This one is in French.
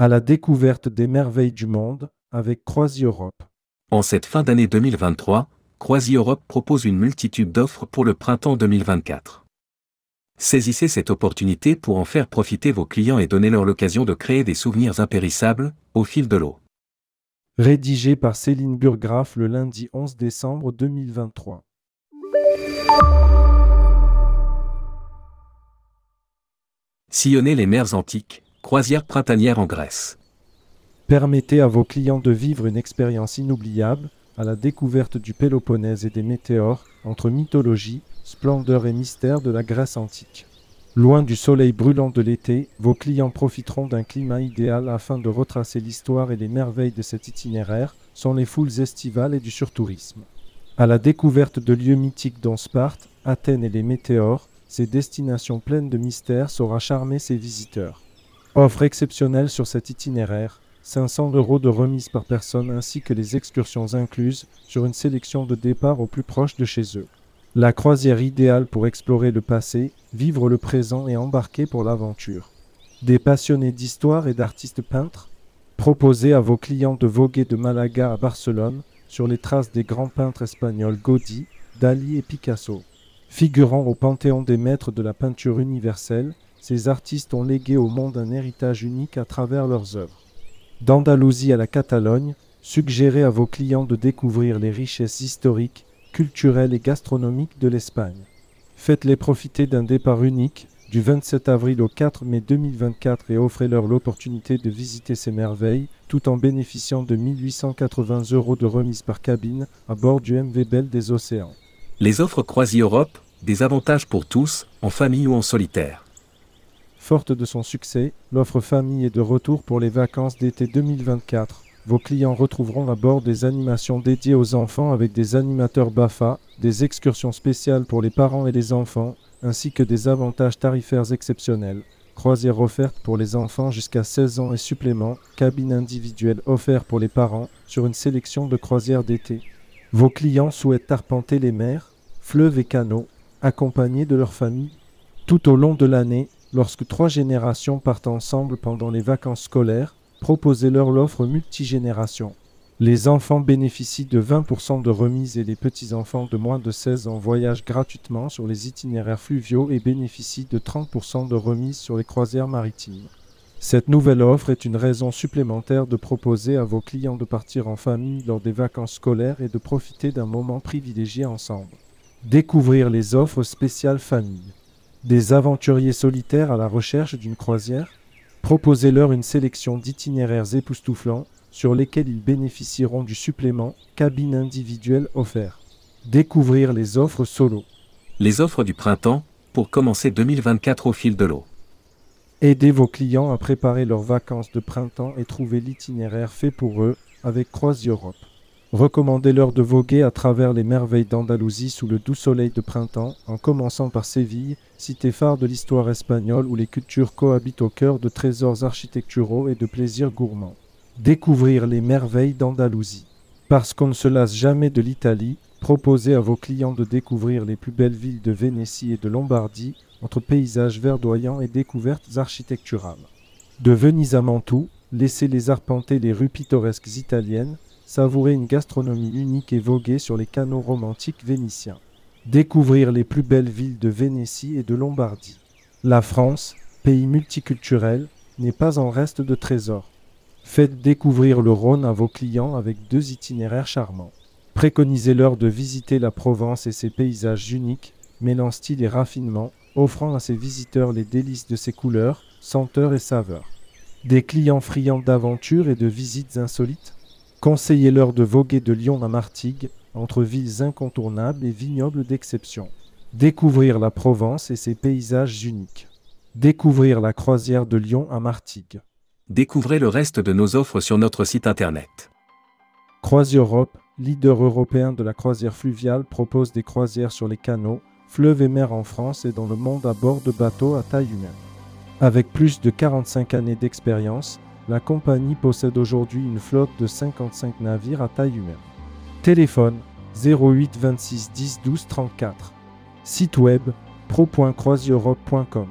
à la découverte des merveilles du monde avec CroisiEurope. En cette fin d'année 2023, CroisiEurope propose une multitude d'offres pour le printemps 2024. Saisissez cette opportunité pour en faire profiter vos clients et donner-leur l'occasion de créer des souvenirs impérissables au fil de l'eau. Rédigé par Céline Burgraff le lundi 11 décembre 2023. Sillonnez les mers antiques, croisière printanière en Grèce. Permettez à vos clients de vivre une expérience inoubliable à la découverte du Péloponnèse et des météores entre mythologie, splendeur et mystère de la Grèce antique. Loin du soleil brûlant de l'été, vos clients profiteront d'un climat idéal afin de retracer l'histoire et les merveilles de cet itinéraire, sont les foules estivales et du surtourisme. À la découverte de lieux mythiques dont Sparte, Athènes et les météores, ces destinations pleines de mystères saura charmer ses visiteurs. Offre exceptionnelle sur cet itinéraire, 500 euros de remise par personne ainsi que les excursions incluses sur une sélection de départs au plus proche de chez eux. La croisière idéale pour explorer le passé, vivre le présent et embarquer pour l'aventure. Des passionnés d'histoire et d'artistes peintres, proposez à vos clients de voguer de Malaga à Barcelone sur les traces des grands peintres espagnols Gaudí, Dali et Picasso. Figurant au panthéon des maîtres de la peinture universelle, ces artistes ont légué au monde un héritage unique à travers leurs œuvres. D'Andalousie à la Catalogne, suggérez à vos clients de découvrir les richesses historiques, culturelles et gastronomiques de l'Espagne. Faites-les profiter d'un départ unique du 27 avril au 4 mai 2024 et offrez-leur l'opportunité de visiter ces merveilles tout en bénéficiant de 1880 euros de remise par cabine à bord du MV Belle des Océans. Les offres CroisiEurope, des avantages pour tous, en famille ou en solitaire. Forte de son succès, l'offre famille est de retour pour les vacances d'été 2024. Vos clients retrouveront à bord des animations dédiées aux enfants avec des animateurs BAFA, des excursions spéciales pour les parents et les enfants, ainsi que des avantages tarifaires exceptionnels. Croisière offerte pour les enfants jusqu'à 16 ans et supplément, cabine individuelle offerte pour les parents sur une sélection de croisières d'été. Vos clients souhaitent arpenter les mers, fleuves et canaux, accompagnés de leur famille. Tout au long de l'année, Lorsque trois générations partent ensemble pendant les vacances scolaires, proposez-leur l'offre multigénération. Les enfants bénéficient de 20% de remise et les petits-enfants de moins de 16 ans voyagent gratuitement sur les itinéraires fluviaux et bénéficient de 30% de remise sur les croisières maritimes. Cette nouvelle offre est une raison supplémentaire de proposer à vos clients de partir en famille lors des vacances scolaires et de profiter d'un moment privilégié ensemble. Découvrir les offres spéciales famille. Des aventuriers solitaires à la recherche d'une croisière Proposez-leur une sélection d'itinéraires époustouflants sur lesquels ils bénéficieront du supplément cabine individuelle offert. Découvrir les offres solo. Les offres du printemps, pour commencer 2024 au fil de l'eau. Aidez vos clients à préparer leurs vacances de printemps et trouver l'itinéraire fait pour eux avec CroisiEurope. Recommandez-leur de voguer à travers les merveilles d'Andalousie sous le doux soleil de printemps, en commençant par Séville, cité phare de l'histoire espagnole où les cultures cohabitent au cœur de trésors architecturaux et de plaisirs gourmands. Découvrir les merveilles d'Andalousie. Parce qu'on ne se lasse jamais de l'Italie, proposez à vos clients de découvrir les plus belles villes de Vénétie et de Lombardie, entre paysages verdoyants et découvertes architecturales. De Venise à Mantoue, laissez-les arpenter les rues pittoresques italiennes, savourer une gastronomie unique et voguer sur les canaux romantiques vénitiens. Découvrir les plus belles villes de Vénétie et de Lombardie. La France, pays multiculturel, n'est pas en reste de trésors. Faites découvrir le Rhône à vos clients avec deux itinéraires charmants. Préconisez-leur de visiter la Provence et ses paysages uniques, mêlant style et raffinement, offrant à ses visiteurs les délices de ses couleurs, senteurs et saveurs. Des clients friands d'aventures et de visites insolites Conseillez-leur de voguer de Lyon à Martigues, entre villes incontournables et vignobles d'exception. Découvrir la Provence et ses paysages uniques. Découvrir la croisière de Lyon à Martigues. Découvrez le reste de nos offres sur notre site internet. CroisiEurope, leader européen de la croisière fluviale, propose des croisières sur les canaux, fleuves et mers en France et dans le monde à bord de bateaux à taille humaine. Avec plus de 45 années d'expérience, la compagnie possède aujourd'hui une flotte de 55 navires à taille humaine. Téléphone 08 26 10 12 34. Site web pro.croisieurope.com